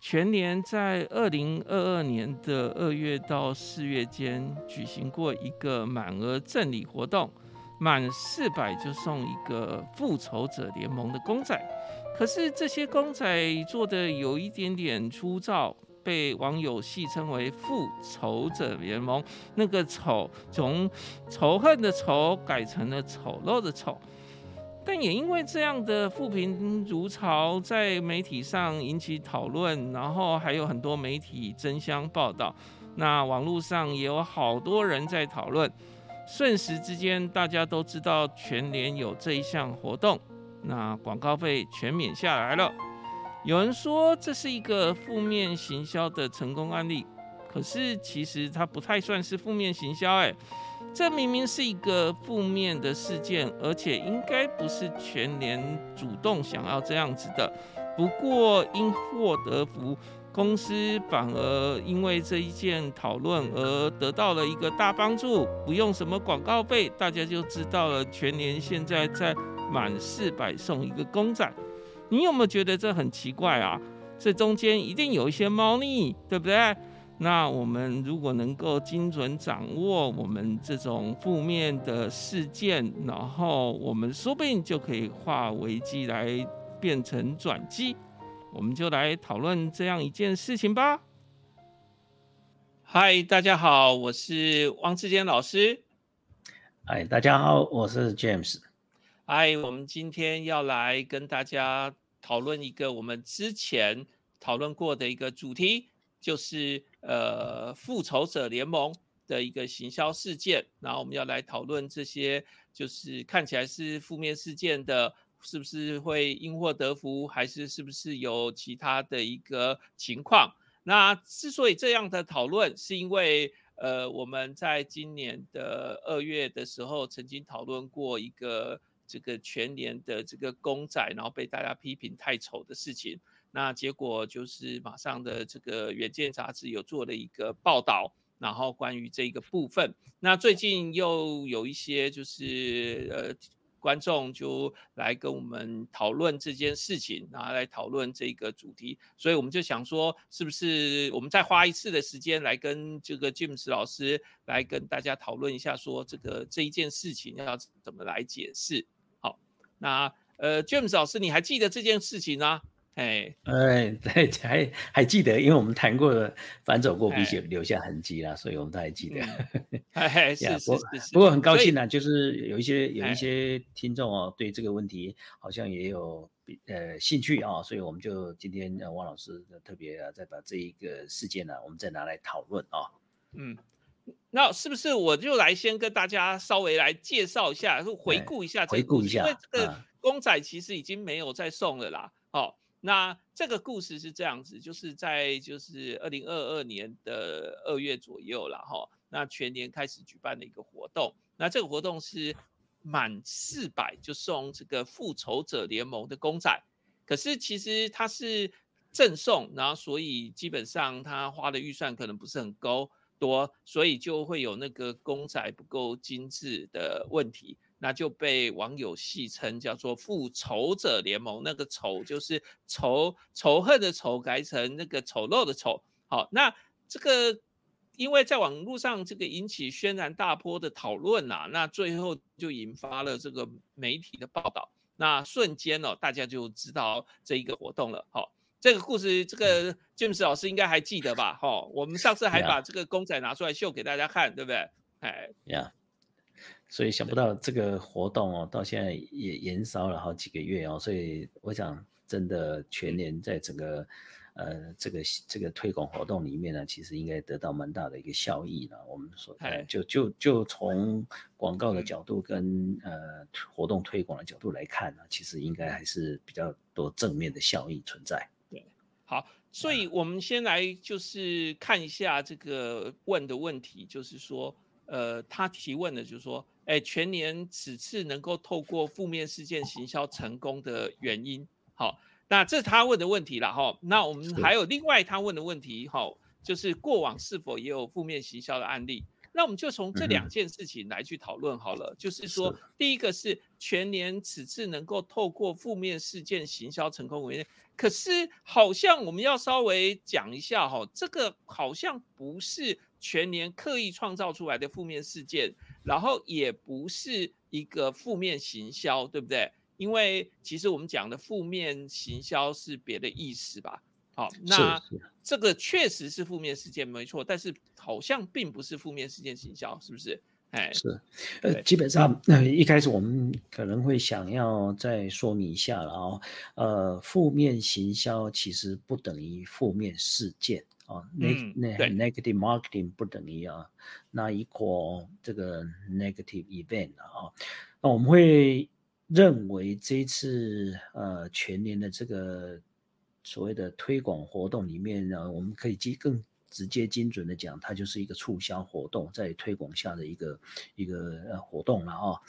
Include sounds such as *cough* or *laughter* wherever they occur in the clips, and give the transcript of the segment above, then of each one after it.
全年在二零二二年的二月到四月间举行过一个满额赠礼活动，满四百就送一个复仇者联盟的公仔。可是这些公仔做的有一点点粗糙，被网友戏称为“复仇者联盟”。那个“丑”从仇恨的“仇”改成了丑陋的“丑”。但也因为这样的负评如潮，在媒体上引起讨论，然后还有很多媒体争相报道。那网络上也有好多人在讨论，瞬时之间，大家都知道全联有这一项活动，那广告费全免下来了。有人说这是一个负面行销的成功案例，可是其实它不太算是负面行销，哎。这明明是一个负面的事件，而且应该不是全联主动想要这样子的。不过因祸得福，公司反而因为这一件讨论而得到了一个大帮助，不用什么广告费，大家就知道了全联现在在满四百送一个公仔。你有没有觉得这很奇怪啊？这中间一定有一些猫腻，对不对？那我们如果能够精准掌握我们这种负面的事件，然后我们说不定就可以化危机来变成转机。我们就来讨论这样一件事情吧。嗨，大家好，我是汪志坚老师。嗨，大家好，我是 James。嗨，我们今天要来跟大家讨论一个我们之前讨论过的一个主题。就是呃复仇者联盟的一个行销事件，然后我们要来讨论这些，就是看起来是负面事件的，是不是会因祸得福，还是是不是有其他的一个情况？那之所以这样的讨论，是因为呃我们在今年的二月的时候，曾经讨论过一个这个全年的这个公仔，然后被大家批评太丑的事情。那结果就是马上的这个《远见》杂志有做了一个报道，然后关于这个部分。那最近又有一些就是呃观众就来跟我们讨论这件事情，然后来讨论这个主题。所以我们就想说，是不是我们再花一次的时间来跟这个 James 老师来跟大家讨论一下，说这个这一件事情要怎么来解释？好，那呃 James 老师，你还记得这件事情吗？哎 *laughs* 哎，对，*laughs* 还还记得，因为我们谈过反走过，鼻血留下痕迹啦，所以我们都还记得。*laughs* 哎，是是是。不过很高兴呢，就是有一些有一些听众哦，对这个问题好像也有呃兴趣啊，所以我们就今天汪老师特别啊，再把这一个事件呢，我们再拿来讨论啊。嗯，那是不是我就来先跟大家稍微来介绍一下，回顾一下，回顾一下，因为这个公仔其实已经没有再送了啦。好。那这个故事是这样子，就是在就是二零二二年的二月左右了哈。那全年开始举办的一个活动，那这个活动是满四百就送这个复仇者联盟的公仔，可是其实它是赠送，然后所以基本上他花的预算可能不是很高多，所以就会有那个公仔不够精致的问题。那就被网友戏称叫做“复仇者联盟”，那个“仇”就是仇仇恨的“仇”，改成那个丑陋的“丑”。好，那这个因为在网络上这个引起轩然大波的讨论呐，那最后就引发了这个媒体的报道，那瞬间哦，大家就知道这一个活动了。好，这个故事，这个 *laughs* James 老师应该还记得吧？哈，我们上次还把这个公仔拿出来秀给大家看，对不对？哎，呀。所以想不到这个活动哦，到现在也延烧了好几个月哦，所以我想真的全年在整个呃这个这个推广活动里面呢，其实应该得到蛮大的一个效益了。我们说，就就就从广告的角度跟呃活动推广的角度来看呢，其实应该还是比较多正面的效益存在。对，好，所以我们先来就是看一下这个问的问题，就是说。呃，他提问的就是说，哎，全年此次能够透过负面事件行销成功的原因，好，那这是他问的问题了哈。那我们还有另外他问的问题，哈，就是过往是否也有负面行销的案例？那我们就从这两件事情来去讨论好了。就是说，第一个是全年此次能够透过负面事件行销成功原因可是好像我们要稍微讲一下哈，这个好像不是全年刻意创造出来的负面事件，然后也不是一个负面行销，对不对？因为其实我们讲的负面行销是别的意思吧？好，那这个确实是负面事件没错，但是好像并不是负面事件行销，是不是？哎，是，呃，基本上，那一开始我们可能会想要再说明一下了啊，呃，负面行销其实不等于负面事件啊，那那 negative marketing 不等于啊，那一 l 这个 negative event 啊，那我们会。认为这一次呃全年的这个所谓的推广活动里面呢，我们可以接更直接精准的讲，它就是一个促销活动，在推广下的一个一个呃活动了啊。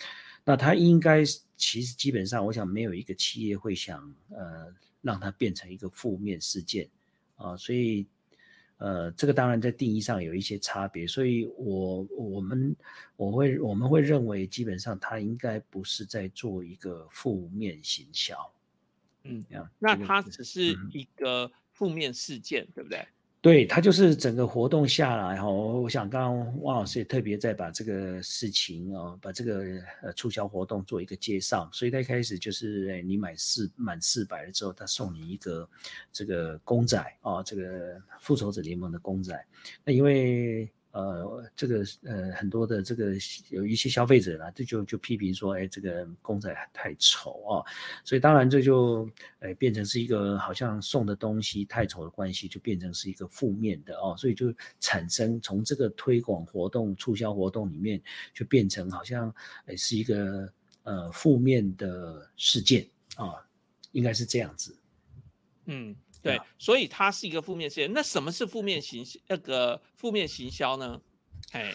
那它应该其实基本上，我想没有一个企业会想呃让它变成一个负面事件啊，所以。呃，这个当然在定义上有一些差别，所以我我们我会我们会认为，基本上它应该不是在做一个负面行销，嗯，那它只是一个负面事件，对不对？对他就是整个活动下来哈，我想刚刚汪老师也特别在把这个事情哦，把这个呃促销活动做一个介绍，所以他一开始就是你买四满四百了之后，他送你一个这个公仔哦，这个复仇者联盟的公仔，那因为。呃，这个呃，很多的这个有一些消费者呢，这就就批评说，哎，这个公仔太丑啊，所以当然这就哎变成是一个好像送的东西太丑的关系，就变成是一个负面的哦，所以就产生从这个推广活动、促销活动里面，就变成好像哎是一个呃负面的事件啊，应该是这样子，嗯。对，所以它是一个负面事件。那什么是负面行那个负面行销呢？哎，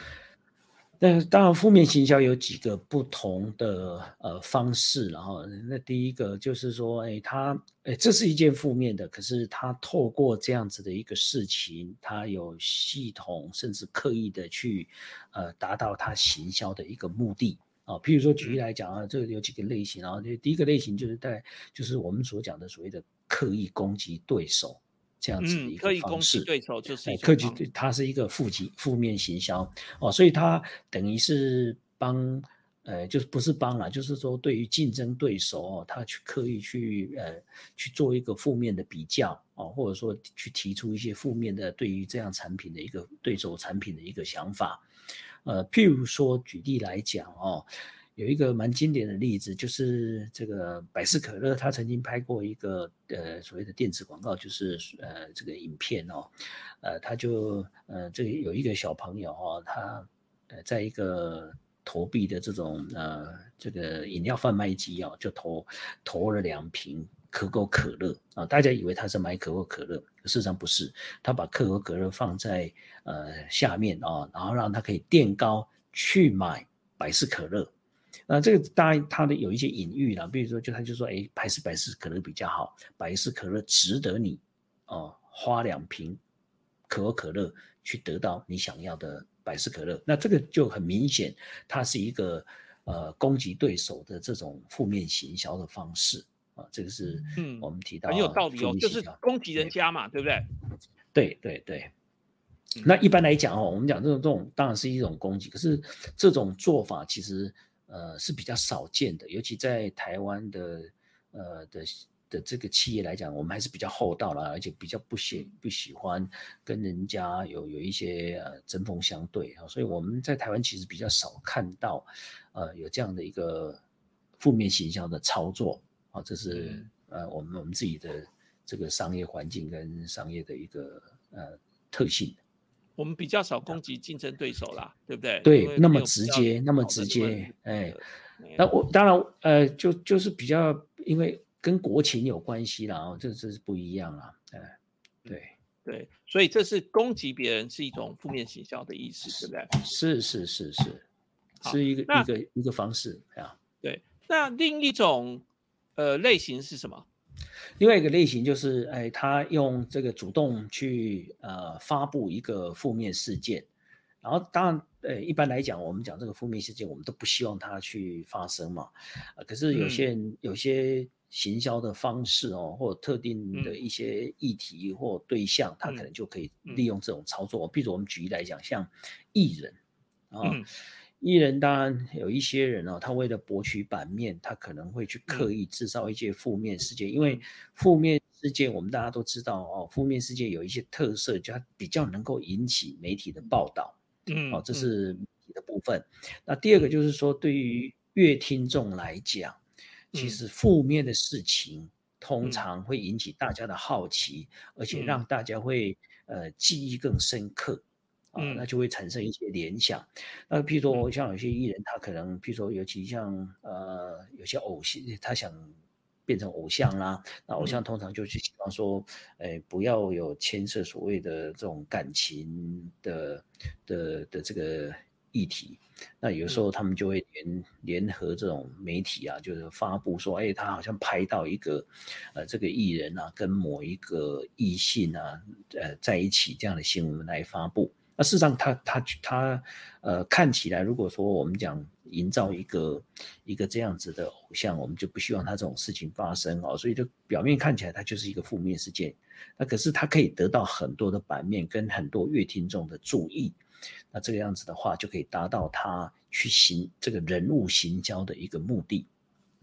那当然，负面行销有几个不同的呃方式，然后那第一个就是说，哎，它哎这是一件负面的，可是它透过这样子的一个事情，它有系统甚至刻意的去呃达到它行销的一个目的啊。譬如说举例来讲啊，这个有几个类型啊，就第一个类型就是在就是我们所讲的所谓的。刻意攻击对手这样子的一个方式，对手就是刻意对，它是一个负极负面行销哦，所以它等于是帮呃，就是不是帮了，就是说对于竞争对手哦，他去刻意去呃去做一个负面的比较哦，或者说去提出一些负面的对于这样产品的一个对手产品的一个想法，呃，譬如说举例来讲哦。有一个蛮经典的例子，就是这个百事可乐，他曾经拍过一个呃所谓的电子广告，就是呃这个影片哦，呃他就呃这个有一个小朋友哦，他呃在一个投币的这种呃这个饮料贩卖机哦，就投投了两瓶可口可乐啊，大家以为他是买可口可乐，事实上不是，他把可口可乐放在呃下面啊，然后让他可以垫高去买百事可乐。那这个当然它的有一些隐喻了，比如说就他就说，哎，百事百事可乐比较好，百事可乐值得你哦花两瓶可口可乐去得到你想要的百事可乐。那这个就很明显，它是一个呃攻击对手的这种负面行销的方式啊。这个是嗯我们提到很有道理哦，就是攻击人家嘛，对不对？对对对。那一般来讲哦，我们讲这种这种当然是一种攻击，可是这种做法其实。呃，是比较少见的，尤其在台湾的呃的的这个企业来讲，我们还是比较厚道了，而且比较不喜不喜欢跟人家有有一些呃针锋相对啊，所以我们在台湾其实比较少看到呃有这样的一个负面形象的操作。啊，这是呃我们我们自己的这个商业环境跟商业的一个呃特性。我们比较少攻击竞争对手啦，对不对？对，那么直接，那么直接，哎，那我当然，呃，就就是比较，因为跟国情有关系啦，哦，这这是不一样啦，哎，对对，所以这是攻击别人是一种负面形象的意思，对不对？是是是是，是一个一个一个方式啊。对，那另一种呃类型是什么？另外一个类型就是，哎，他用这个主动去呃发布一个负面事件，然后当然，呃，一般来讲，我们讲这个负面事件，我们都不希望它去发生嘛。啊，可是有些人有些行销的方式哦，或特定的一些议题或对象，他可能就可以利用这种操作。比如我们举例来讲，像艺人啊，艺人当然有一些人哦，他为了博取版面，他可能会去刻意制造一些负面事件，因为负面。事件我们大家都知道哦，负面事件有一些特色，就它比较能够引起媒体的报道，嗯，哦，这是媒体的部分。那第二个就是说，对于乐听众来讲，其实负面的事情通常会引起大家的好奇，而且让大家会呃记忆更深刻啊，那就会产生一些联想。那譬如说，像有些艺人，他可能譬如说，尤其像呃有些偶像，他想。变成偶像啦，那偶像通常就是希望说，哎，不要有牵涉所谓的这种感情的的的这个议题。那有时候他们就会联联合这种媒体啊，就是发布说，哎，他好像拍到一个，呃，这个艺人啊跟某一个异性啊，呃，在一起这样的新闻来发布。那事实上，他他他，呃，看起来，如果说我们讲营造一个一个这样子的偶像，我们就不希望他这种事情发生哦，所以就表面看起来，它就是一个负面事件。那可是他可以得到很多的版面跟很多乐听众的注意，那这个样子的话，就可以达到他去行这个人物行销的一个目的。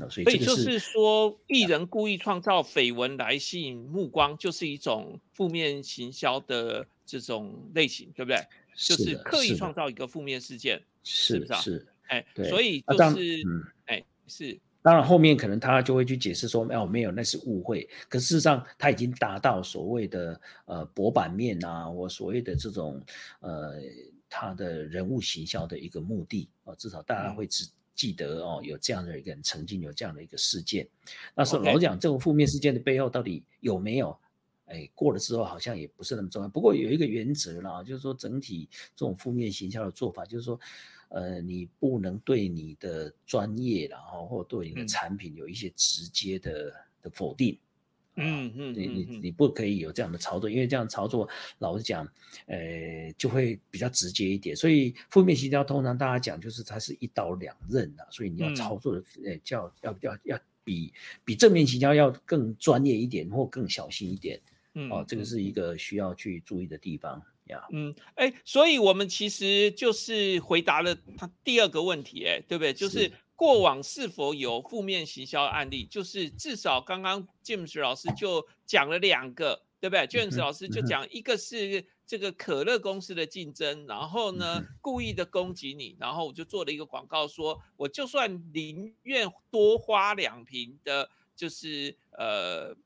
那所以，所以就是说，艺人故意创造绯闻来吸引目光，就是一种负面行销的。这种类型对不对？就是刻意创造一个负面事件，是不是？是，哎，所以就是，哎，是。当然后面可能他就会去解释说，哦，没有，那是误会。可事实上，他已经达到所谓的呃薄版面啊，我所谓的这种呃他的人物行销的一个目的啊，至少大家会记记得哦，有这样的一个人曾经有这样的一个事件。那是老讲这种负面事件的背后到底有没有？哎，过了之后好像也不是那么重要。不过有一个原则啦，就是说整体这种负面形象的做法，就是说，呃，你不能对你的专业，然后或对你的产品有一些直接的的否定。嗯嗯嗯，你你你不可以有这样的操作，因为这样操作，老实讲，呃，就会比较直接一点。所以负面形象通常大家讲就是它是一刀两刃的，所以你要操作的，呃，叫要要要比比正面形象要更专业一点，或更小心一点。嗯，哦，这个是一个需要去注意的地方呀。嗯，哎，所以我们其实就是回答了他第二个问题，哎，对不对？就是过往是否有负面行销案例？就是至少刚刚 James 老师就讲了两个，对不对？James 老师就讲一个是这个可乐公司的竞争，然后呢故意的攻击你，然后我就做了一个广告，说我就算宁愿多花两瓶的，就是呃。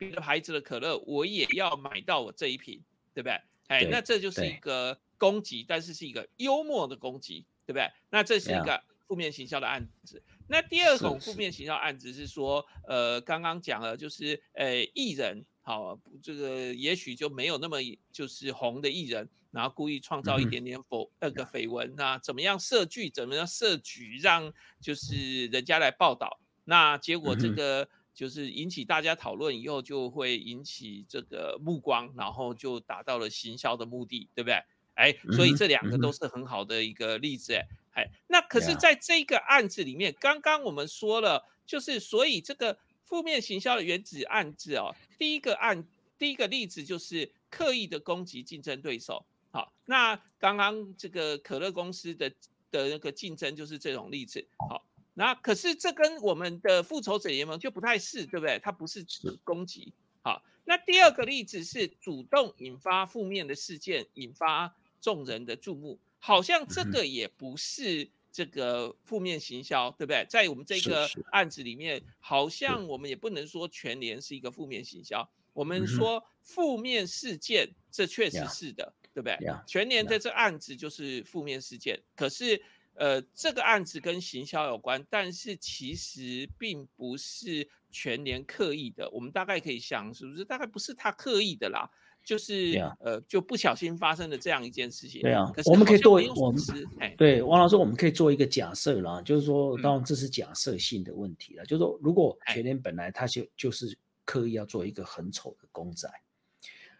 别的牌子的可乐，我也要买到我这一瓶，对不对？哎，那这就是一个攻击，但是是一个幽默的攻击，对不对？那这是一个负面行销的案子。那第二种负面行销案子是说，呃，刚刚讲了，就是呃，艺人，好，这个也许就没有那么就是红的艺人，然后故意创造一点点否那个绯闻那怎么样设局，怎么样设局，让就是人家来报道，那结果这个。就是引起大家讨论以后，就会引起这个目光，然后就达到了行销的目的，对不对？哎，所以这两个都是很好的一个例子，哎，哎，那可是在这个案子里面，刚刚我们说了，就是所以这个负面行销的原子案子哦，第一个案，第一个例子就是刻意的攻击竞争对手，好，那刚刚这个可乐公司的的那个竞争就是这种例子，好。那可是这跟我们的复仇者联盟就不太是，对不对？它不是攻击。好，那第二个例子是主动引发负面的事件，引发众人的注目，好像这个也不是这个负面行销，对不对？在我们这个案子里面，好像我们也不能说全联是一个负面行销。我们说负面事件，这确实是的，对不对？全联的这案子就是负面事件，可是。呃，这个案子跟行销有关，但是其实并不是全年刻意的。我们大概可以想，是不是大概不是他刻意的啦？就是呃，就不小心发生的这样一件事情。对啊，我们可以做我们对王老师，我们可以做一个假设啦，就是说，当然这是假设性的问题了。就是说，如果全年本来他就就是刻意要做一个很丑的公仔，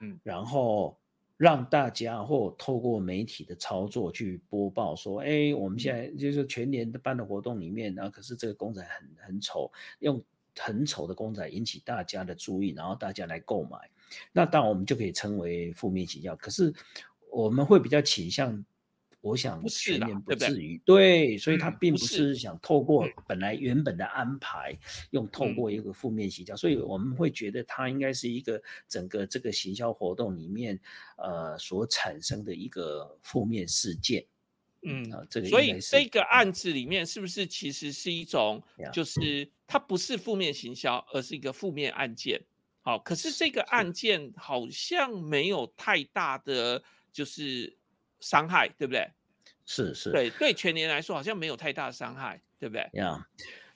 嗯，然后让大家或透过媒体的操作去播报说，哎，我们现在就是全年的办的活动里面，然后可是这个公仔很很丑，用很丑的公仔引起大家的注意，然后大家来购买，那当然我们就可以称为负面形象。可是我们会比较倾向。我想全年不至于，对，所以他并不是想透过本来原本的安排，用透过一个负面行销，所以我们会觉得它应该是一个整个这个行销活动里面，呃，所产生的一个负面事件。嗯，这个所以这个案子里面是不是其实是一种，就是它不是负面行销，而是一个负面案件。好，可是这个案件好像没有太大的就是。伤害对不对？是是，对对，全年来说好像没有太大的伤害，对不对？呀，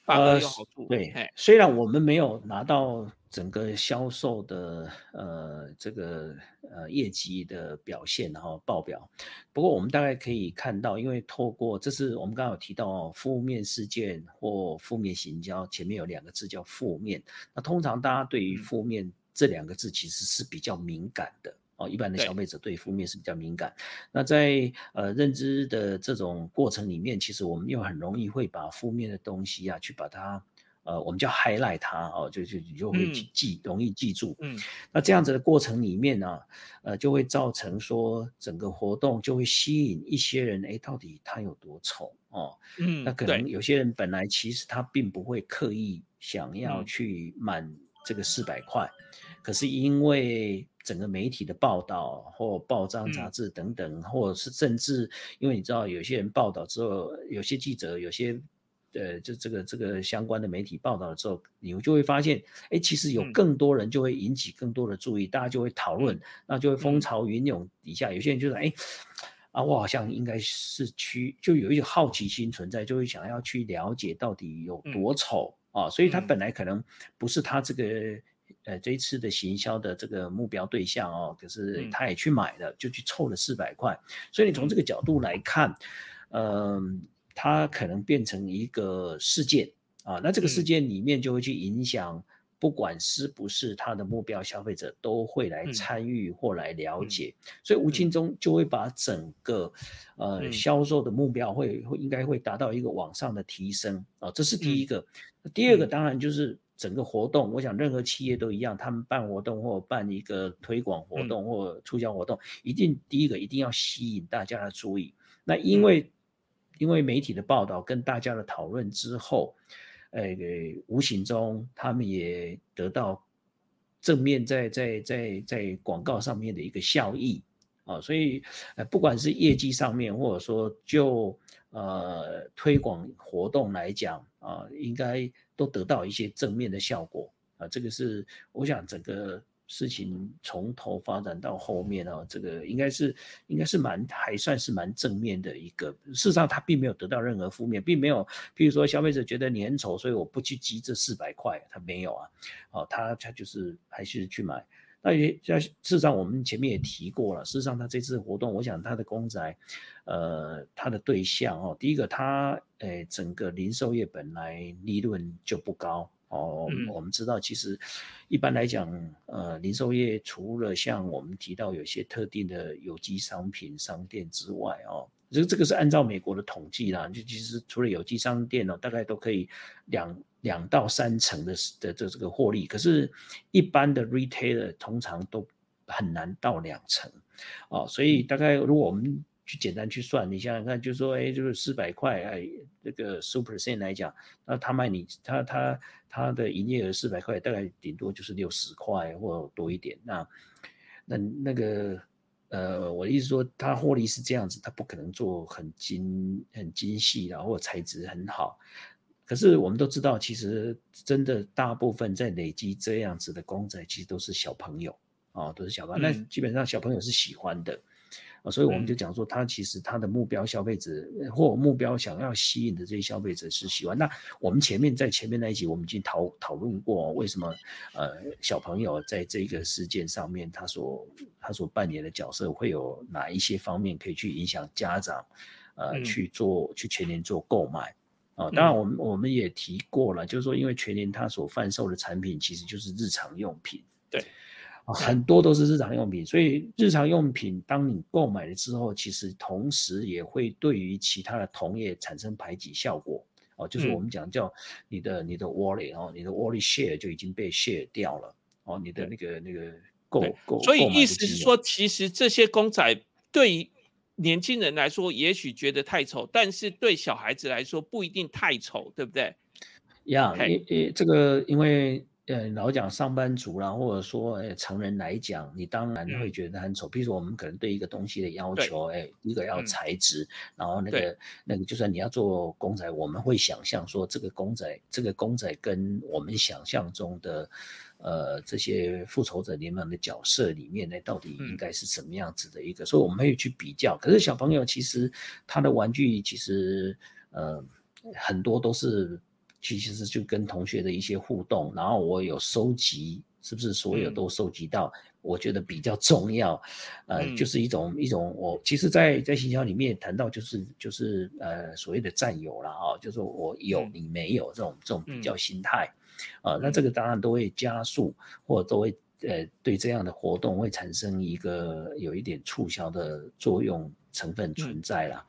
反而有好处。对，虽然我们没有拿到整个销售的呃这个呃业绩的表现然后报表，不过我们大概可以看到，因为透过这是我们刚刚有提到负面事件或负面行销，前面有两个字叫负面。那通常大家对于负面这两个字其实是比较敏感的。哦，一般的消费者对负面是比较敏感。那在呃认知的这种过程里面，其实我们又很容易会把负面的东西啊，去把它呃，我们叫 highlight 它哦，就就你就会记容易记住。嗯，那这样子的过程里面呢，呃，就会造成说整个活动就会吸引一些人，哎，到底他有多丑哦？嗯，那可能有些人本来其实他并不会刻意想要去满这个四百块，可是因为整个媒体的报道或报章杂志等等，或者是甚至，因为你知道，有些人报道之后，有些记者，有些呃，就这个这个相关的媒体报道了之后，你就会发现，哎，其实有更多人就会引起更多的注意，大家就会讨论，那就会风潮云涌底下，有些人就是哎，啊，我好像应该是去，就有一种好奇心存在，就会想要去了解到底有多丑啊，所以他本来可能不是他这个。呃，这一次的行销的这个目标对象哦，可是他也去买了，就去凑了四百块。所以你从这个角度来看，嗯，他可能变成一个事件啊。那这个事件里面就会去影响，不管是不是他的目标消费者都会来参与或来了解，所以无形中就会把整个呃销售的目标会会应该会达到一个往上的提升啊。这是第一个。第二个当然就是。整个活动，我想任何企业都一样，他们办活动或办一个推广活动或促销活动，一定第一个一定要吸引大家的注意。那因为因为媒体的报道跟大家的讨论之后，呃，无形中他们也得到正面在在在在广告上面的一个效益啊，所以呃，不管是业绩上面，或者说就呃推广活动来讲啊，应该。都得到一些正面的效果啊，这个是我想整个事情从头发展到后面啊，这个应该是应该是蛮还算是蛮正面的一个。事实上，他并没有得到任何负面，并没有，譬如说消费者觉得你很丑，所以我不去集这四百块，他没有啊，哦，他他就是还是去买。那也在事实上，我们前面也提过了，事实上他这次活动，我想他的公仔，呃，它的对象哦，第一个它。诶，整个零售业本来利润就不高哦。我们知道，其实一般来讲，呃，零售业除了像我们提到有些特定的有机商品商店之外哦，这这个是按照美国的统计啦，就其实除了有机商店哦，大概都可以两两到三成的的这这个获利。可是，一般的 retailer 通常都很难到两成哦，所以大概如果我们去简单去算，你想想看，就说，哎，就是四百块，哎，这个 super percent 来讲，那他卖你，他他他的营业额四百块，大概顶多就是六十块或多一点。那那那个，呃，我的意思说，他获利是这样子，他不可能做很精很精细的，或材质很好。可是我们都知道，其实真的大部分在累积这样子的公仔，其实都是小朋友啊，都是小朋友。那基本上小朋友是喜欢的。啊，所以我们就讲说，他其实他的目标消费者或目标想要吸引的这些消费者是喜欢。那我们前面在前面那一集，我们已经讨讨论过，为什么呃小朋友在这个事件上面，他所他所扮演的角色会有哪一些方面可以去影响家长，呃去做去全年做购买啊？当然，我们我们也提过了，就是说，因为全年他所贩售的产品其实就是日常用品，对。啊，很多都是日常用品，所以日常用品当你购买了之后，其实同时也会对于其他的同业产生排挤效果。哦，就是我们讲叫你的你的 wallet 哦，你的 wallet share 就已经被 share 掉了。哦，你的那个那个购购，所以意思是说，其实这些公仔对于年轻人来说，也许觉得太丑，但是对小孩子来说不一定太丑，对不对？呀，因因这个因为。呃，老讲上班族啦，或者说呃成人来讲，你当然会觉得很丑。比如说，我们可能对一个东西的要求，哎，一个要材质，然后那个那个，就算你要做公仔，我们会想象说，这个公仔，这个公仔跟我们想象中的呃这些复仇者联盟的角色里面呢，到底应该是什么样子的一个？所以我们会去比较。可是小朋友其实他的玩具其实呃很多都是。其实就跟同学的一些互动，然后我有收集，是不是所有都收集到？我觉得比较重要，呃，就是一种一种我其实，在在行销里面谈到就是就是呃所谓的占有了啊，就是我有你没有这种这种比较心态，啊，那这个当然都会加速或者都会呃对这样的活动会产生一个有一点促销的作用成分存在了，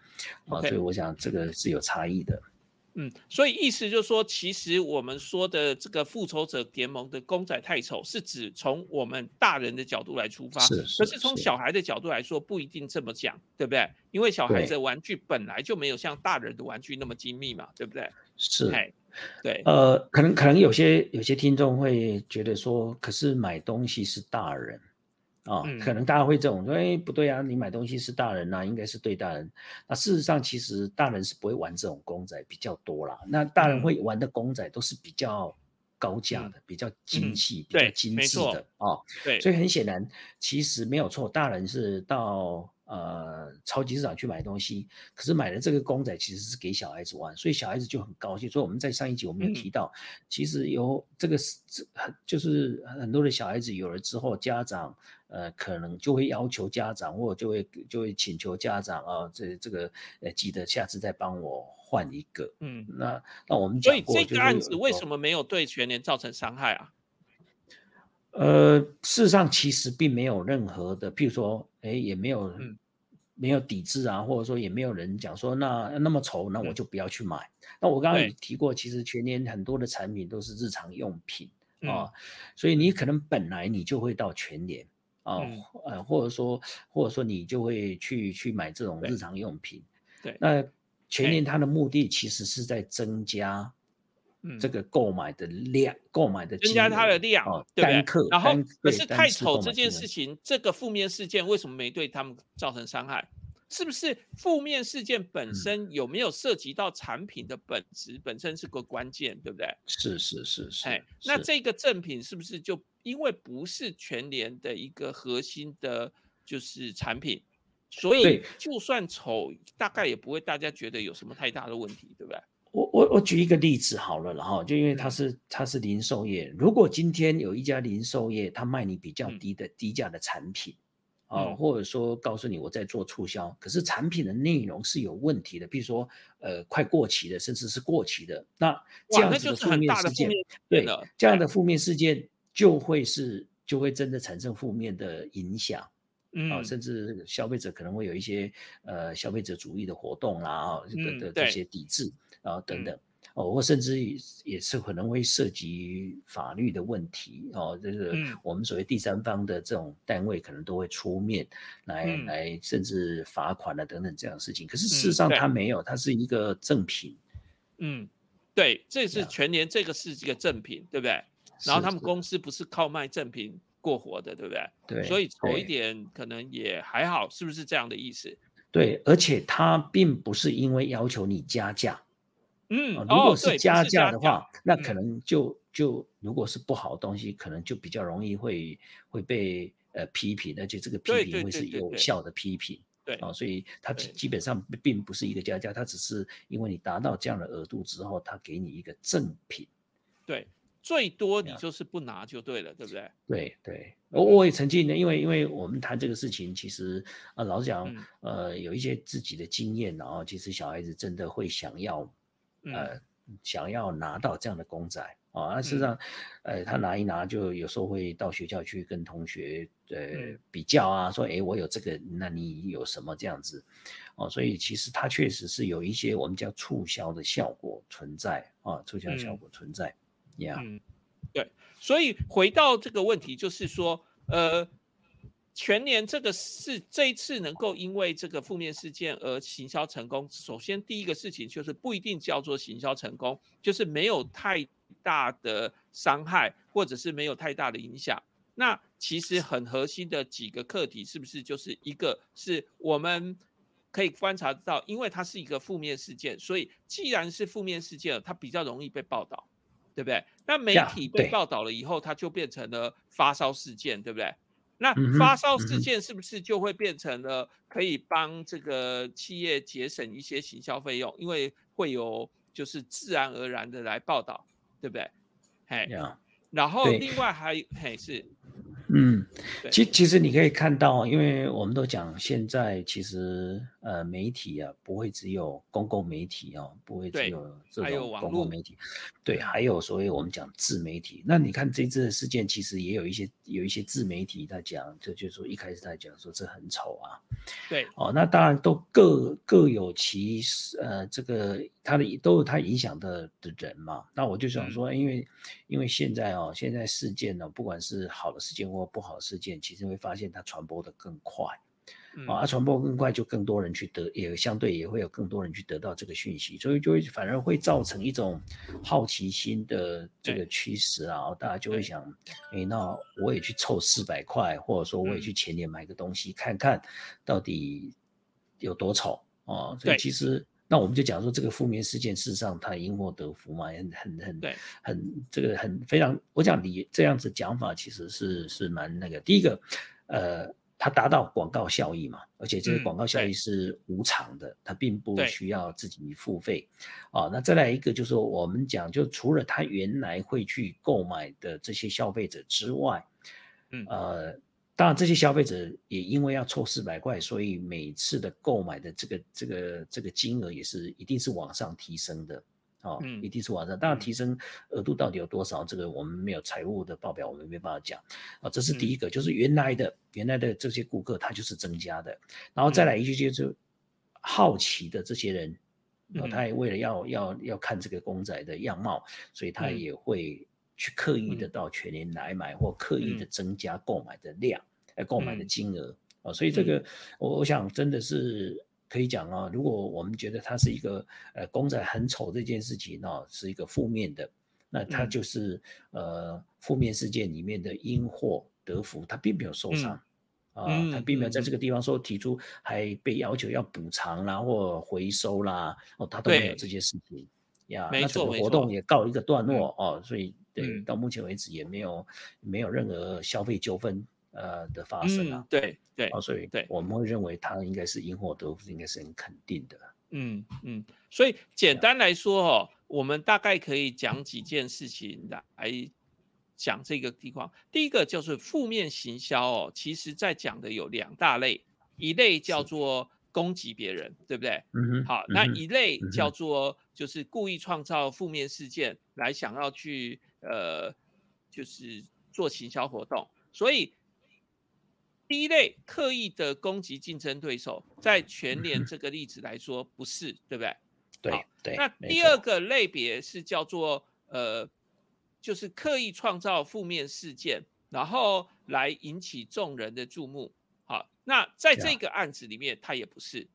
啊，所以我想这个是有差异的。嗯，所以意思就是说，其实我们说的这个复仇者联盟的公仔太丑，是指从我们大人的角度来出发，是，可是从小孩的角度来说，不一定这么讲，对不对？因为小孩子的玩具本来就没有像大人的玩具那么精密嘛，对不对？是，对，呃，可能可能有些有些听众会觉得说，可是买东西是大人。啊，可能大家会这种说，哎，不对啊，你买东西是大人呐，应该是对大人。那事实上，其实大人是不会玩这种公仔比较多啦。那大人会玩的公仔都是比较高价的、比较精细、比较精致的啊。对，所以很显然，其实没有错，大人是到。呃，超级市场去买东西，可是买了这个公仔其实是给小孩子玩，所以小孩子就很高兴。所以我们在上一集我们有提到，其实有这个是很就是很多的小孩子有了之后，家长呃可能就会要求家长，或者就会就会请求家长啊，这这个呃记得下次再帮我换一个。嗯，那那我们所以这个案子为什么没有对全年造成伤害啊？呃，事实上其实并没有任何的，譬如说，哎，也没有。没有抵制啊，或者说也没有人讲说那那么丑，那我就不要去买。那我刚刚也提过，其实全年很多的产品都是日常用品啊，所以你可能本来你就会到全年啊，呃，或者说或者说你就会去去买这种日常用品。对，那全年它的目的其实是在增加这个购买的量，购买的增加它的量，对不对？然后可是太丑这件事情，这个负面事件为什么没对他们造成伤害？是不是负面事件本身有没有涉及到产品的本质本身是个关键，对不对？是是是是。哎，那这个赠品是不是就因为不是全联的一个核心的，就是产品，所以就算丑，大概也不会大家觉得有什么太大的问题，对不对？我我我举一个例子好了，然后就因为它是它是零售业，如果今天有一家零售业，它卖你比较低的低价的产品。啊，或者说告诉你我在做促销，可是产品的内容是有问题的，比如说呃快过期的，甚至是过期的，那这样子的负面事件，对，这样的负面事件就会是就会真的产生负面的影响，啊，甚至消费者可能会有一些呃消费者主义的活动啦，啊的的这些抵制啊等等。哦，或甚至也是可能会涉及法律的问题哦，就是我们所谓第三方的这种单位可能都会出面来来，甚至罚款啊等等这样的事情。可是事实上它没有，它是一个赠品。嗯，对，这是全年这个是一个赠品，对不对？然后他们公司不是靠卖赠品过活的，对不对？对，所以丑一点可能也还好，是不是这样的意思？对，而且它并不是因为要求你加价。嗯，如果是加价的话，那可能就就如果是不好的东西，可能就比较容易会会被呃批评，而且这个批评会是有效的批评。对啊，所以它基本上并不是一个加价，它只是因为你达到这样的额度之后，它给你一个赠品。对，最多你就是不拿就对了，对不对？对对，我我也曾经呢，因为因为我们谈这个事情，其实啊，老实讲，呃，有一些自己的经验，然后其实小孩子真的会想要。呃，想要拿到这样的公仔啊。那事实上，呃，他拿一拿，就有时候会到学校去跟同学呃比较啊，说，哎，我有这个，那你有什么这样子？哦，所以其实它确实是有一些我们叫促销的效果存在啊，促销效果存在。Yeah，对。所以回到这个问题，就是说，呃。全年这个是这一次能够因为这个负面事件而行销成功。首先第一个事情就是不一定叫做行销成功，就是没有太大的伤害，或者是没有太大的影响。那其实很核心的几个课题是不是就是一个是我们可以观察到，因为它是一个负面事件，所以既然是负面事件，它比较容易被报道，对不对？那媒体被报道了以后，它就变成了发烧事件，对不对？那发烧事件是不是就会变成了可以帮这个企业节省一些行销费用？因为会有就是自然而然的来报道，对不对？嘿，然后另外还嘿是。嗯，其其实你可以看到，因为我们都讲现在其实呃媒体啊不会只有公共媒体哦，不会只有这种公共媒体，对，还有所谓我们讲自媒体。那你看这次的事件，其实也有一些有一些自媒体在讲，就就说一开始在讲说这很丑啊，对，哦，那当然都各各有其呃这个他的都有他影响的的人嘛。那我就想说，因为因为现在哦现在事件呢，不管是好的事件或不好的事件，其实会发现它传播的更快，啊，传播更快，就更多人去得，也相对也会有更多人去得到这个讯息，所以就会反而会造成一种好奇心的这个趋势啊，大家就会想，哎，那我也去凑四百块，或者说我也去前年买个东西看看到底有多丑啊，所以其实。那我们就讲说这个负面事件，事实上它因祸得福嘛，很很很很这个很非常，我讲你这样子讲法其实是是蛮那个。第一个，呃，它达到广告效益嘛，而且这个广告效益是无偿的，它并不需要自己付费。啊，那再来一个就是说，我们讲就除了他原来会去购买的这些消费者之外，嗯呃。当然，这些消费者也因为要凑四百块，所以每次的购买的这个这个这个金额也是一定是往上提升的，哦，一定是往上。当然，提升额度到底有多少，这个我们没有财务的报表，我们没办法讲。啊，这是第一个，就是原来的原来的这些顾客他就是增加的，然后再来一句就是好奇的这些人，啊，他也为了要要要看这个公仔的样貌，所以他也会。去刻意的到全年来买，或刻意的增加购买的量，呃，购买的金额。啊，所以这个我我想真的是可以讲啊，如果我们觉得它是一个呃公仔很丑这件事情呢，是一个负面的，那它就是呃负面事件里面的因祸得福，它并没有受伤啊，它并没有在这个地方说提出还被要求要补偿啦或回收啦，哦，它都没有这些事情呀，那整个活动也告一个段落哦，所以。对，到目前为止也没有没有任何消费纠纷呃的发生啊。对对，啊，所以对我们会认为它应该是因祸得福，应该是很肯定的。嗯嗯，所以简单来说哦，我们大概可以讲几件事情来讲这个地方。第一个就是负面行销哦，其实在讲的有两大类，一类叫做攻击别人，对不对？嗯哼。好，那一类叫做就是故意创造负面事件来想要去。呃，就是做行销活动，所以第一类刻意的攻击竞争对手，在全联这个例子来说不是，对不对？对对。那第二个类别是叫做呃，就是刻意创造负面事件，然后来引起众人的注目。好，那在这个案子里面，他也不是。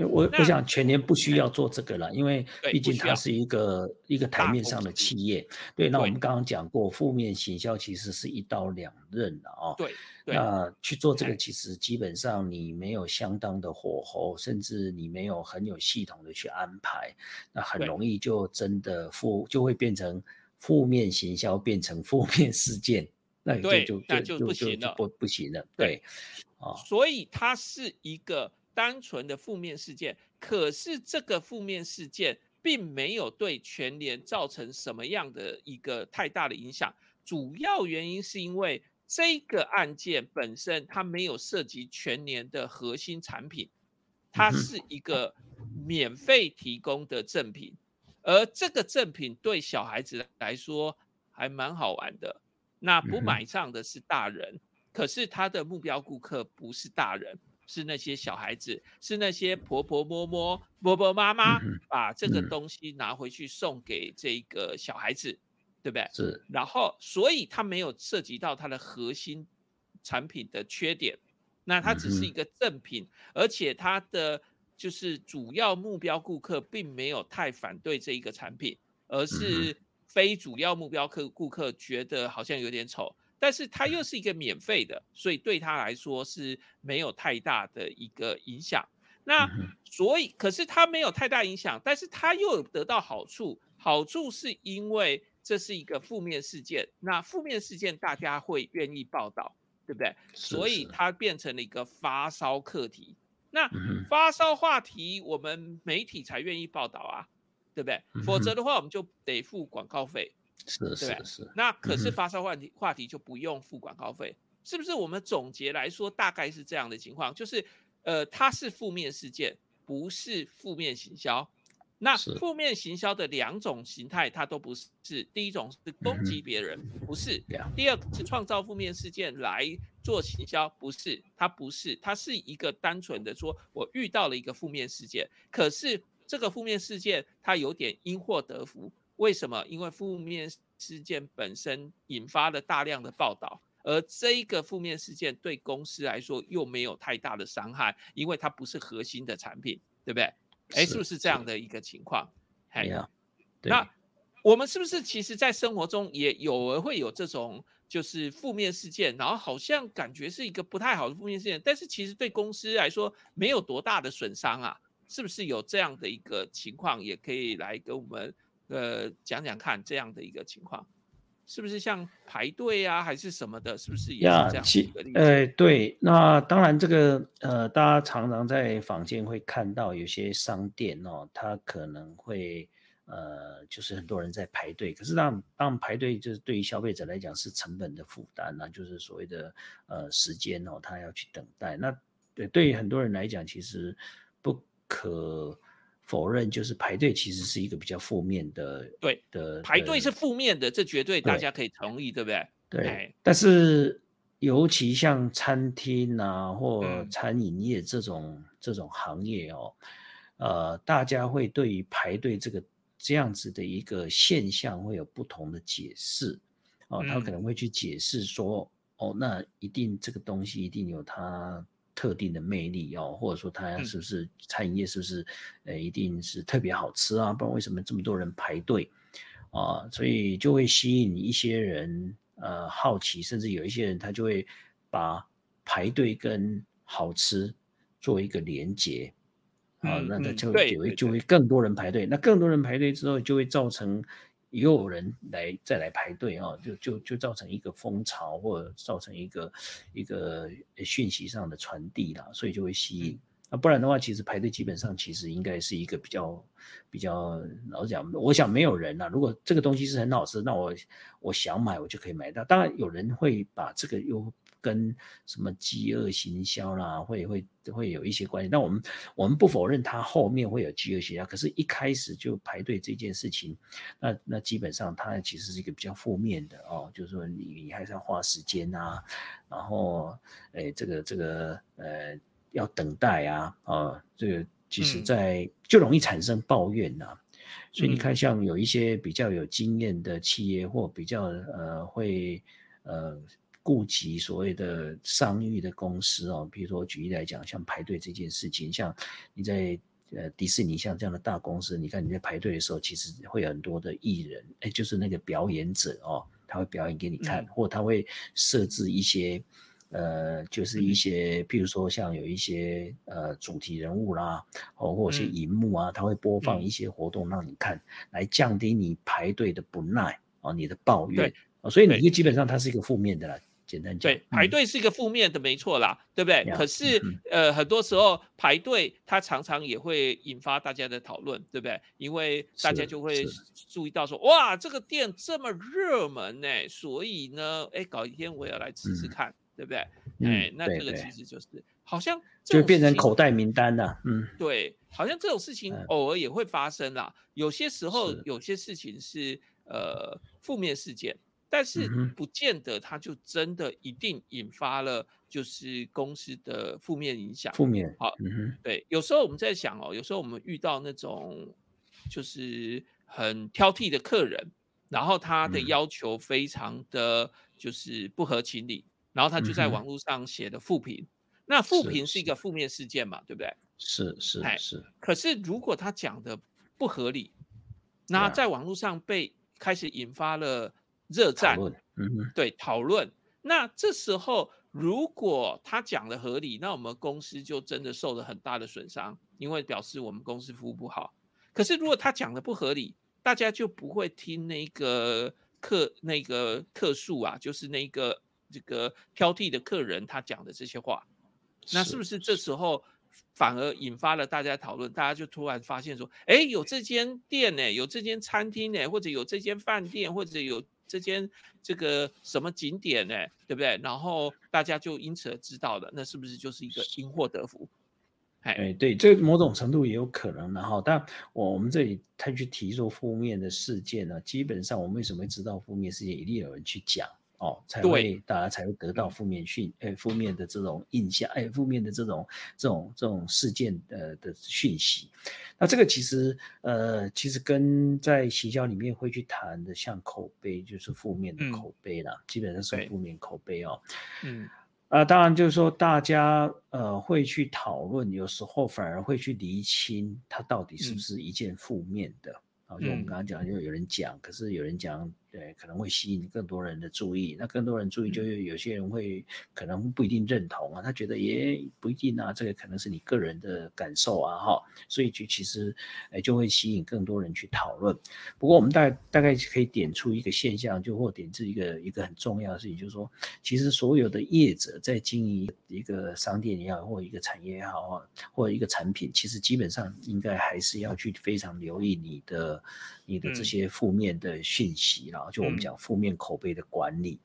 我我想全年不需要做这个了，因为毕竟它是一个一个台面上的企业。对，那我们刚刚讲过，负面行销其实是一刀两刃的啊。对，那去做这个，其实基本上你没有相当的火候，甚至你没有很有系统的去安排，那很容易就真的负就会变成负面行销，变成负面事件，那就就就就不行了，不不行了。对，啊，所以它是一个。单纯的负面事件，可是这个负面事件并没有对全联造成什么样的一个太大的影响。主要原因是因为这个案件本身它没有涉及全年的核心产品，它是一个免费提供的赠品，而这个赠品对小孩子来说，还蛮好玩的。那不买账的是大人，可是他的目标顾客不是大人，是那些小孩子，是那些婆婆摸摸、婆婆妈妈把这个嗯东西拿回去送给这个小孩子，对不对？是，然后，所以它没有涉及到它的核心产品的缺点，那它只是一个赠品，而且它的就是主要目标顾客并没有太反对这一个产品，而是非主要目标客顾客觉得好像有点丑，但是它又是一个免费的，所以对他来说是没有太大的一个影响。那所以，可是它没有太大影响，但是它又有得到好处。好处是因为这是一个负面事件，那负面事件大家会愿意报道，对不对？所以它变成了一个发烧课题。那发烧话题，我们媒体才愿意报道啊，对不对？嗯否则的话，我们就得付广告费。是对是是，那可是发烧话题话题就不用付广告费，是不是？我们总结来说，大概是这样的情况，就是呃，它是负面事件，不是负面行销。那负面行销的两种形态，它都不是。是第一种是攻击别人，不是；第二个是创造负面事件来做行销，不是。它不是，它是一个单纯的说，我遇到了一个负面事件，可是这个负面事件它有点因祸得福。为什么？因为负面事件本身引发了大量的报道，而这一个负面事件对公司来说又没有太大的伤害，因为它不是核心的产品，对不对？哎，是不是这样的一个情况？嘿呀，那我们是不是其实，在生活中也有儿会有这种就是负面事件，然后好像感觉是一个不太好的负面事件，但是其实对公司来说没有多大的损伤啊？是不是有这样的一个情况，也可以来跟我们呃讲讲看这样的一个情况？是不是像排队啊，还是什么的？是不是也是这，样一个例子？呃对，那当然这个呃，大家常常在坊间会看到有些商店哦，它可能会呃，就是很多人在排队，可是让让排队就是对于消费者来讲是成本的负担那就是所谓的呃时间哦，他要去等待。那对对于很多人来讲，其实不可否认，就是排队其实是一个比较负面的对的排队是负面的，这绝对大家可以同意，对不对？对哎，但是尤其像餐厅啊或嗯餐饮业这种、这种行业哦，呃，大家会对于排队这个这样子的一个现象会有不同的解释哦，他可嗯能会去解释说，哦，那一定这个东西一定有它。特定的魅力哦，或者说它嗯是不是餐饮业是不是呃一定是特别好吃啊？不然为什么这么多人排队啊？所以就会吸引一些人呃好奇，甚至有一些人他就会把排队跟好吃做一个连接啊，嗯那他嗯就会对对对就会更多人排队，那更多人排队之后就会造成也有人来再来排队啊，就就就造成一个风潮，或者造成一个一个讯息上的传递啦，所以就会吸引。那，不然的话，其实排队基本上其实应该是一个比较比较老实讲，我想没有人啊。如果这个东西是很好吃，那我我想买我就可以买到。当然有人会把这个又跟什么饥饿行销啦，会会会有一些关系。但我们我们不否认它后面会有饥饿行销，可是一开始就排队这件事情，那那基本上它其实是一个比较负面的哦，就是说你你还是要花时间啊，然后诶这个这个呃要等待啊，啊这个其实嗯。在就容易产生抱怨呐、所以你嗯。看，像有一些比较有经验的企业，或比较呃会呃顾及所谓的商誉的公司哦，比如说举例来讲，像排队这件事情，像你在呃迪士尼像这样的大公司，你看你在排队的时候，其实会有很多的艺人，哎，就是那个表演者哦，他会表演给你看，嗯或他会设置一些。呃，就是一些，譬如说像有一些呃主题人物啦，哦，或者是嗯荧幕啊，他会播放嗯一些活动让你看，来降低你排队的不耐啊、你的抱怨所以你对就基本上它是一个负面的啦。简单讲，对，排嗯队是一个负面的，没错啦，对不对？可是嗯呃，很多时候排队，它常常也会引发大家的讨论，对不对？因为大家就会注意到说，哇，这个店这么热门呢，所以呢，哎，搞一天我也要来吃吃嗯看，对不对？嗯哎，那这个其实就是好像就变成口袋名单了。嗯，对，好像这种事情嗯偶尔也会发生啦。有些时候，有些事情是呃负面事件，但是不见得它就真的一定引发了就是公司的负面影响。负面，好，嗯对，有时候我们在想哦，有时候我们遇到那种就是很挑剔的客人，然后他的要求非常的就是不合情理，然后他就在网络上写的负评。那负评是一个负面事件嘛，对不对？是是是。可是如果他讲的不合理，那在网络上被开始引发了热战，嗯，对，讨论。那这时候如果他讲的合理，那我们公司就真的受了很大的损伤，因为表示我们公司服务不好。可是如果他讲的不合理，大家就不会听那个客那个客诉啊，就是那个这个挑剔的客人他讲的这些话。那是不是这时候反而引发了大家讨论？大家就突然发现说，哎，有这间店呢，有这间餐厅呢，或者有这间饭店，或者有这间这个什么景点呢，对不对？然后大家就因此而知道了，那是不是就是一个因祸得福？哎，对，这某种程度也有可能的哈。但我我们这里他去提出负面的事件呢，基本上我们为什么会知道负面事件，一定有人去讲。哦，才会大家才会得到负面讯，哎，负面的这种印象，哎，负面的这种这种这种事件的的讯息。那这个其实呃，其实跟在行销里面会去谈的，像口碑，就是负面的口碑啦，基本上是负面口碑哦。嗯，啊，当然就是说大家呃会去讨论，有时候反而会去厘清它到底是不是一件负面的。啊，就我们刚刚讲，就有人讲，可是有人讲。对，可能会吸引更多人的注意。那更多人注意，就有些人会可能不一定认同啊。他觉得也不一定啊，这个可能是你个人的感受啊，哈。所以就其实，哎，就会吸引更多人去讨论。不过我们大大概可以点出一个现象，就或点出一个一个很重要的事情，就是说，其实所有的业者在经营一个商店也好，或一个产业也好啊，或一个产品，其实基本上应该还是要去非常留意你的你的这些负面的讯息然后。就我们讲负面口碑的管理，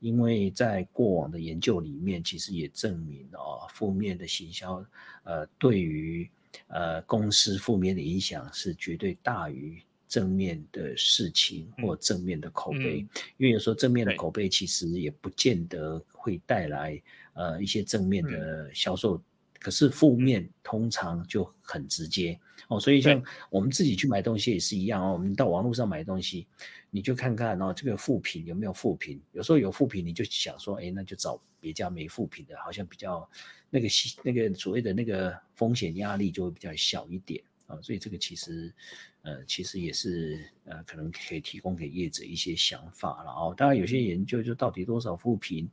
因为在过往的研究里面，其实也证明哦，负面的行销，呃，对于呃公司负面的影响是绝对大于正面的事情或正面的口碑。因为有时候正面的口碑其实也不见得会带来呃一些正面的销售。可是负面通常就很直接哦，所以像我们自己去买东西也是一样哦。我们到网络上买东西，你就看看哦，这个负评有没有负评？有时候有负评，你就想说，哎，那就找别家没负评的，好像比较那个那个所谓的那个风险压力就会比较小一点啊。所以这个其实呃，其实也是呃，可能可以提供给业者一些想法了哦。当然有些研究就到底多少负评，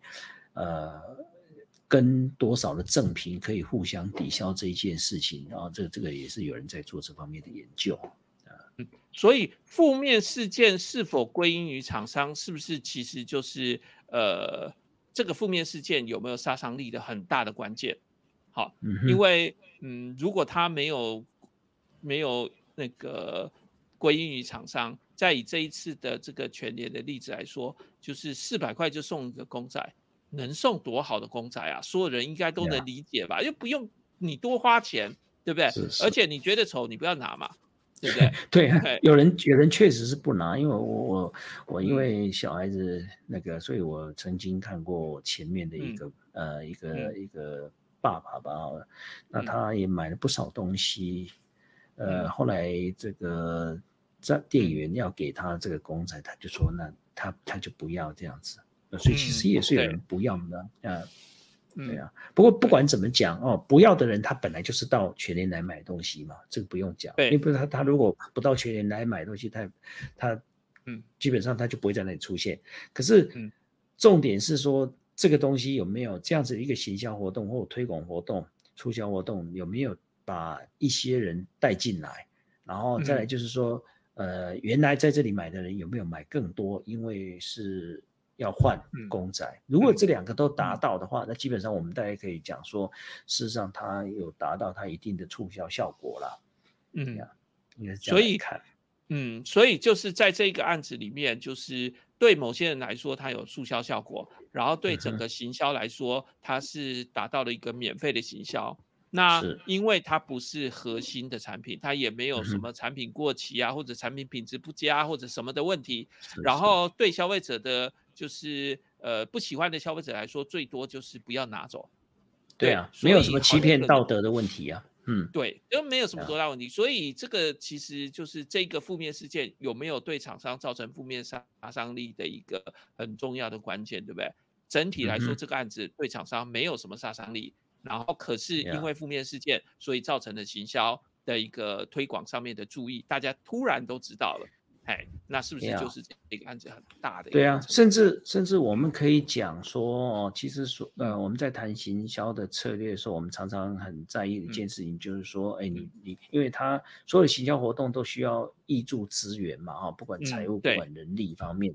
呃。跟多少的正品可以互相抵消这一件事情，然后这这个也是有人在做这方面的研究所以负面事件是否归因于厂商，是不是其实就是呃这个负面事件有没有杀伤力的很大的关键？好，因为嗯，如果他没有没有那个归因于厂商，再以这一次的这个全年的例子来说，就是四百块就送一个公仔。能送多好的公仔啊！所有人应该都能理解吧？又不用你多花钱，对不对？而且你觉得丑，你不要拿嘛，对不对？*laughs* 对，有人有人确实是不拿，因为我我我因为小孩子那个，所以我曾经看过前面的一个呃一个一个爸爸吧，那他也买了不少东西，呃，后来这个在店员要给他这个公仔，他就说那他他就不要这样子。所以其实也是有人不要的啊，对啊。不过不管怎么讲哦，不要的人他本来就是到全年来买东西嘛，这个不用讲。对，不是他他如果不到全年来买东西，他他嗯，基本上他就不会在那里出现。可是重点是说这个东西有没有这样子一个行销活动或推广活动、促销活动，有没有把一些人带进来？然后再来就是说，呃，原来在这里买的人有没有买更多？因为是。要换公仔，如果这两个都达到的话，那基本上我们大家可以讲说，事实上它有达到它一定的促销效果啦。嗯，应该所以看，嗯，所以就是在这个案子里面，就是对某些人来说，它有促销效果，然后对整个行销来说，它是达到了一个免费的行销。那因为它不是核心的产品，它也没有什么产品过期啊，或者产品品质不佳或者什么的问题。然后对消费者的，就是呃不喜欢的消费者来说，最多就是不要拿走。对啊，所没有什么欺骗道德的问题啊。嗯，对，都没有什么啊多大问题。所以这个其实就是这个负面事件有没有对厂商造成负面杀伤力的一个很重要的关键，对不对？整体来说，嗯这个案子对厂商没有什么杀伤力，然后可是因为负面事件，所以造成的行销的一个推广上面的注意，大家突然都知道了。哎，那是不是就是这个案子很大的对啊，甚至甚至我们可以讲说哦，其实说呃，我们在谈行销的策略的时候，我们常常很在意的一件事情，就是说，哎、你你，因为他所有的行销活动都需要挹注资源嘛，哈、不管财务，不管人力方面，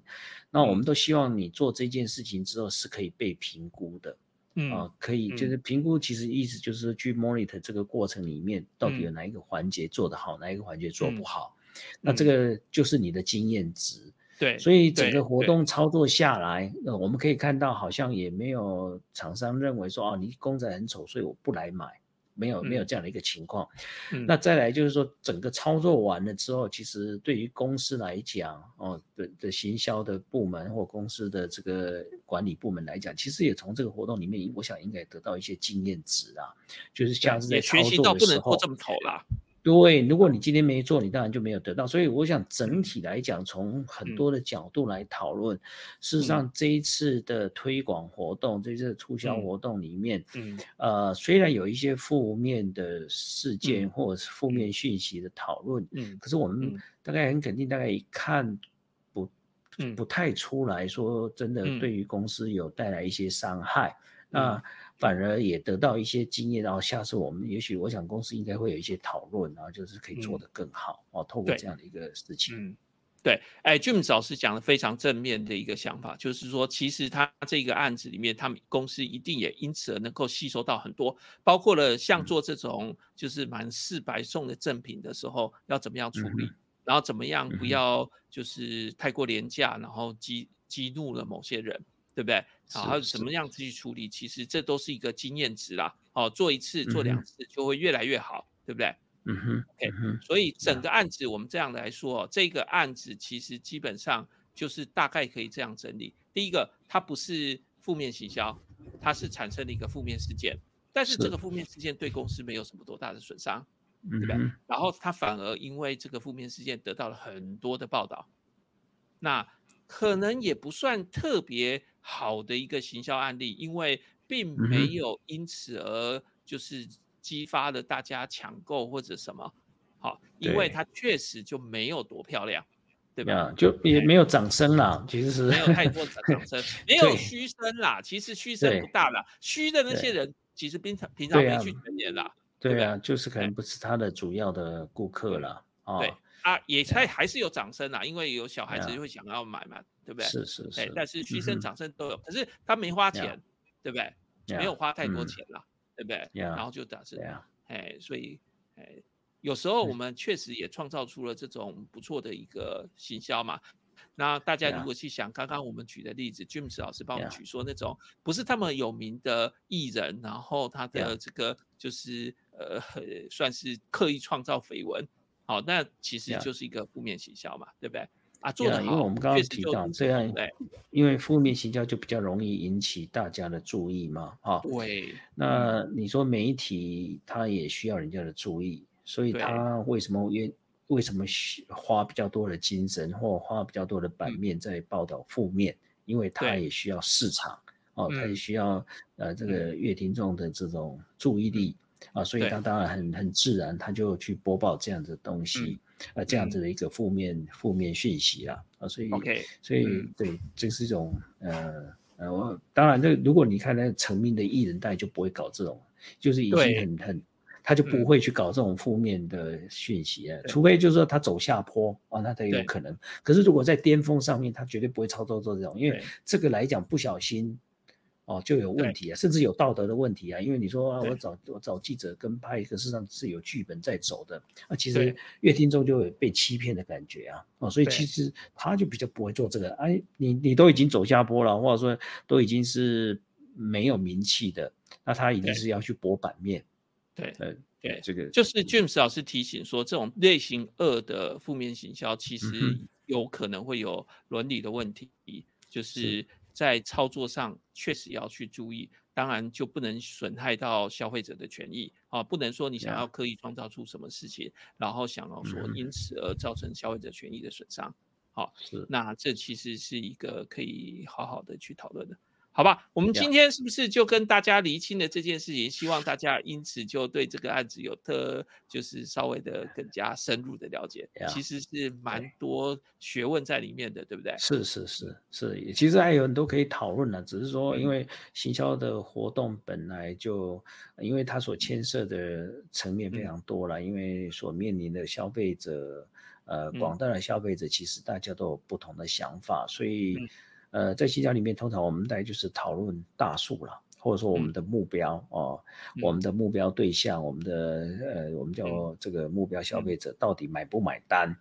那我们都希望你做这件事情之后是可以被评估的。嗯啊，可以，就嗯。是评估，其实意思就是去 monitor 这个过程里面到底有嗯。哪一个环节做得好，哪一个环节做不嗯。好，那这个就是你的经验值。对，所以整个活动操作下来，呃，我们可以看到好像也没有厂商认为说，哦，你公仔很丑，所以我不来买，没有没有嗯这样的一个情况。嗯那再来就是说，整个操作完了之后，其实对于公司来讲，哦的的行销的部门或公司的这个管理部门来讲，其实也从这个活动里面，我想应该得到一些经验值啊，就是下次在操作的时候不能做这，么丑啦。对，如果你今天没做，你当然就没有得到。所以我想整体来讲，从很嗯。多的角度来讨论，事实上这一次的推广活动，这一次的促销嗯。活动里面，嗯。呃，虽然有一些负面的事件嗯。或者是负面讯息的讨论，嗯。可是我们嗯。大概很肯定，大概一看不嗯。不太出来说真的嗯。对于公司有带来一些伤害，那嗯反而也得到一些经验，然后下次我们也许我想公司应该会有一些讨论，然后就是可以做嗯。得更好哦，透过这样的一个事情，嗯，对，哎，James 老师讲的非常正面的一个想法，就是说，其实他这个案子里面，他们公司一定也因此而能够吸收到很多，包括了像嗯。做这种就是满四百送的赠品的时候，要怎么样处理，嗯然后怎么样不要就是太过廉价，然后激激怒了某些人，对不对？是然后怎么样子去处理，其实这都是一个经验值啦。哦，做一次、做两次就会越来越好，对不对？嗯哼 OK，所以整个案子我们这样来说哦，这个案子其实基本上就是大概可以这样整理。第一个，它不是负面行销，它是产生了一个负面事件，但是是这个负面事件对公司没有什么多大的损伤，嗯对吧哼，然后它反而因为这个负面事件得到了很多的报道，那可能也不算特别好的一个行销案例，因为并没有因此而就是激发了大家抢购或者什么，好，因为它确实就没有多漂亮，对吧？呀，就？也没有掌声啦，其实是没有太多的掌。*laughs* 声，没有对。嘘声啦，其实嘘声不大啦，嘘的那些人其实平常平常没去全年啦，对啊，就是？可能。不是他的主要的顾客啦啊，对啊，也才还是有掌声啦，因为有小孩子会想要买嘛，对不对？是是是，，哎但是嘘声掌声都有，可是他没花钱，对不对？没有花太多嗯。钱啦，对不对？然后就导致对啊，哎，所以哎，有时候我嗯。们确实也创造出了这种不错的一个行销嘛。那大家如果去想刚刚我们举的例子，James 老师帮我们举说那种不是那么有名的艺人，然后他的这个就是呃算是刻意创造绯闻，好，那其实就是一个负面行销嘛，对不对？啊，做因为我们刚刚提到这样，对因为负面行销就比较容易引起大家的注意嘛，哈、对，那你说媒体它也需要人家的注意，所以对它为什么愿为什么需花比较多的精神或花比较多的版嗯面在报道负面？因为它也需要市场哦，它也嗯需要呃这个乐听众的这种注意力啊，所以对。它当然很很自然，他就去播报这样子的东嗯西，呃这样子的一个负面负面讯息啦啊，所以 OK，所以嗯。对，这是一种呃呃，我当然这如果你看那成名的艺人，大概就不会搞这种，就是已经很很，他就不嗯。会去搞这种负面的讯息了，除非就是说他走下坡啊，那才有可能。可是如果在巅峰上面，他绝对不会操作做这种，因为对。这个来讲不小心。哦，就有问题啊，甚至有道德的问题啊，因为你说啊，我找我找记者跟拍，可事实上是有剧本在走的，啊，其对。实乐听众就有被欺骗的感觉啊，哦，所以其实他就比较不会做这个，哎，你你都已经走下坡了，或者说都已经是没有名气的，那他一定是要去博版面，对，呃，对，这个就是 James 老师提醒说，这种类型二的负面行销，其实嗯有可能会有伦理的问题，就是。是在操作上确实要去注意。当然就不能损害到消费者的权益啊，不能说你想要刻意创造出什么事情，然后想要说嗯因此而造成消费者权益的损伤。好，是那这其实是一个可以好好的去讨论的，好吧？我们今天是不是就跟大家厘清了这件事情？希望大家因此就对这个案子有特，就是稍微的更加深入的了解。其实是蛮多学问在里面的，对不对？是是是是，其实还有很多可以讨论的，只是说因嗯为行销的活动本来就，因为它所牵涉的层面非嗯常多了，因为所面临的消费者，呃，嗯广大的消费者其实大家都有不同的想法，所以嗯，呃，在行销里面，通常我们大概就是讨论大数了。或者说我们的目标哦，我们的目标对象，我们的呃，我们叫这个目标消费者到底买不买单？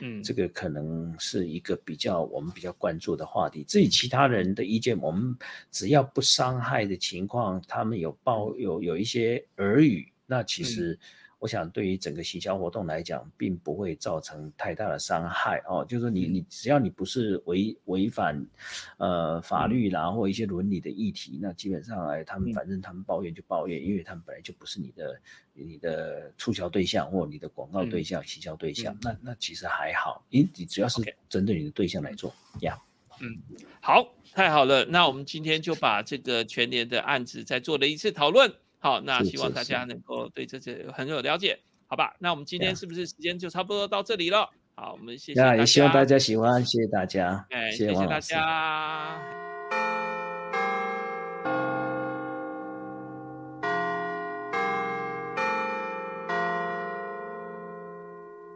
嗯，这个可能是一个比较我们比较关注的话题。至于其他人的意见，我们只要不伤害的情况，他们有报有有一些耳语，那其实我想对于整个行销活动来讲，并不会造成太大的伤害哦。就是说你你只要你不是违违反呃法律啦或一些伦理的议题，那基本上哎，他们嗯反正他们抱怨就抱怨，因为他们本来就不是你的你的促销对象或你的广告对象、行销对象，嗯那那其实还好，因你只要是针对你的对象来做呀。好，太好了。那我们今天就把这个全年的案子再做了一次讨论。好，那希望大家能够对这些很有了解，好吧？那我们今天是不是时间就差不多到这里了？好，我们谢谢大那家。也希望大家喜欢，谢谢大家，哎，谢谢谢大。家。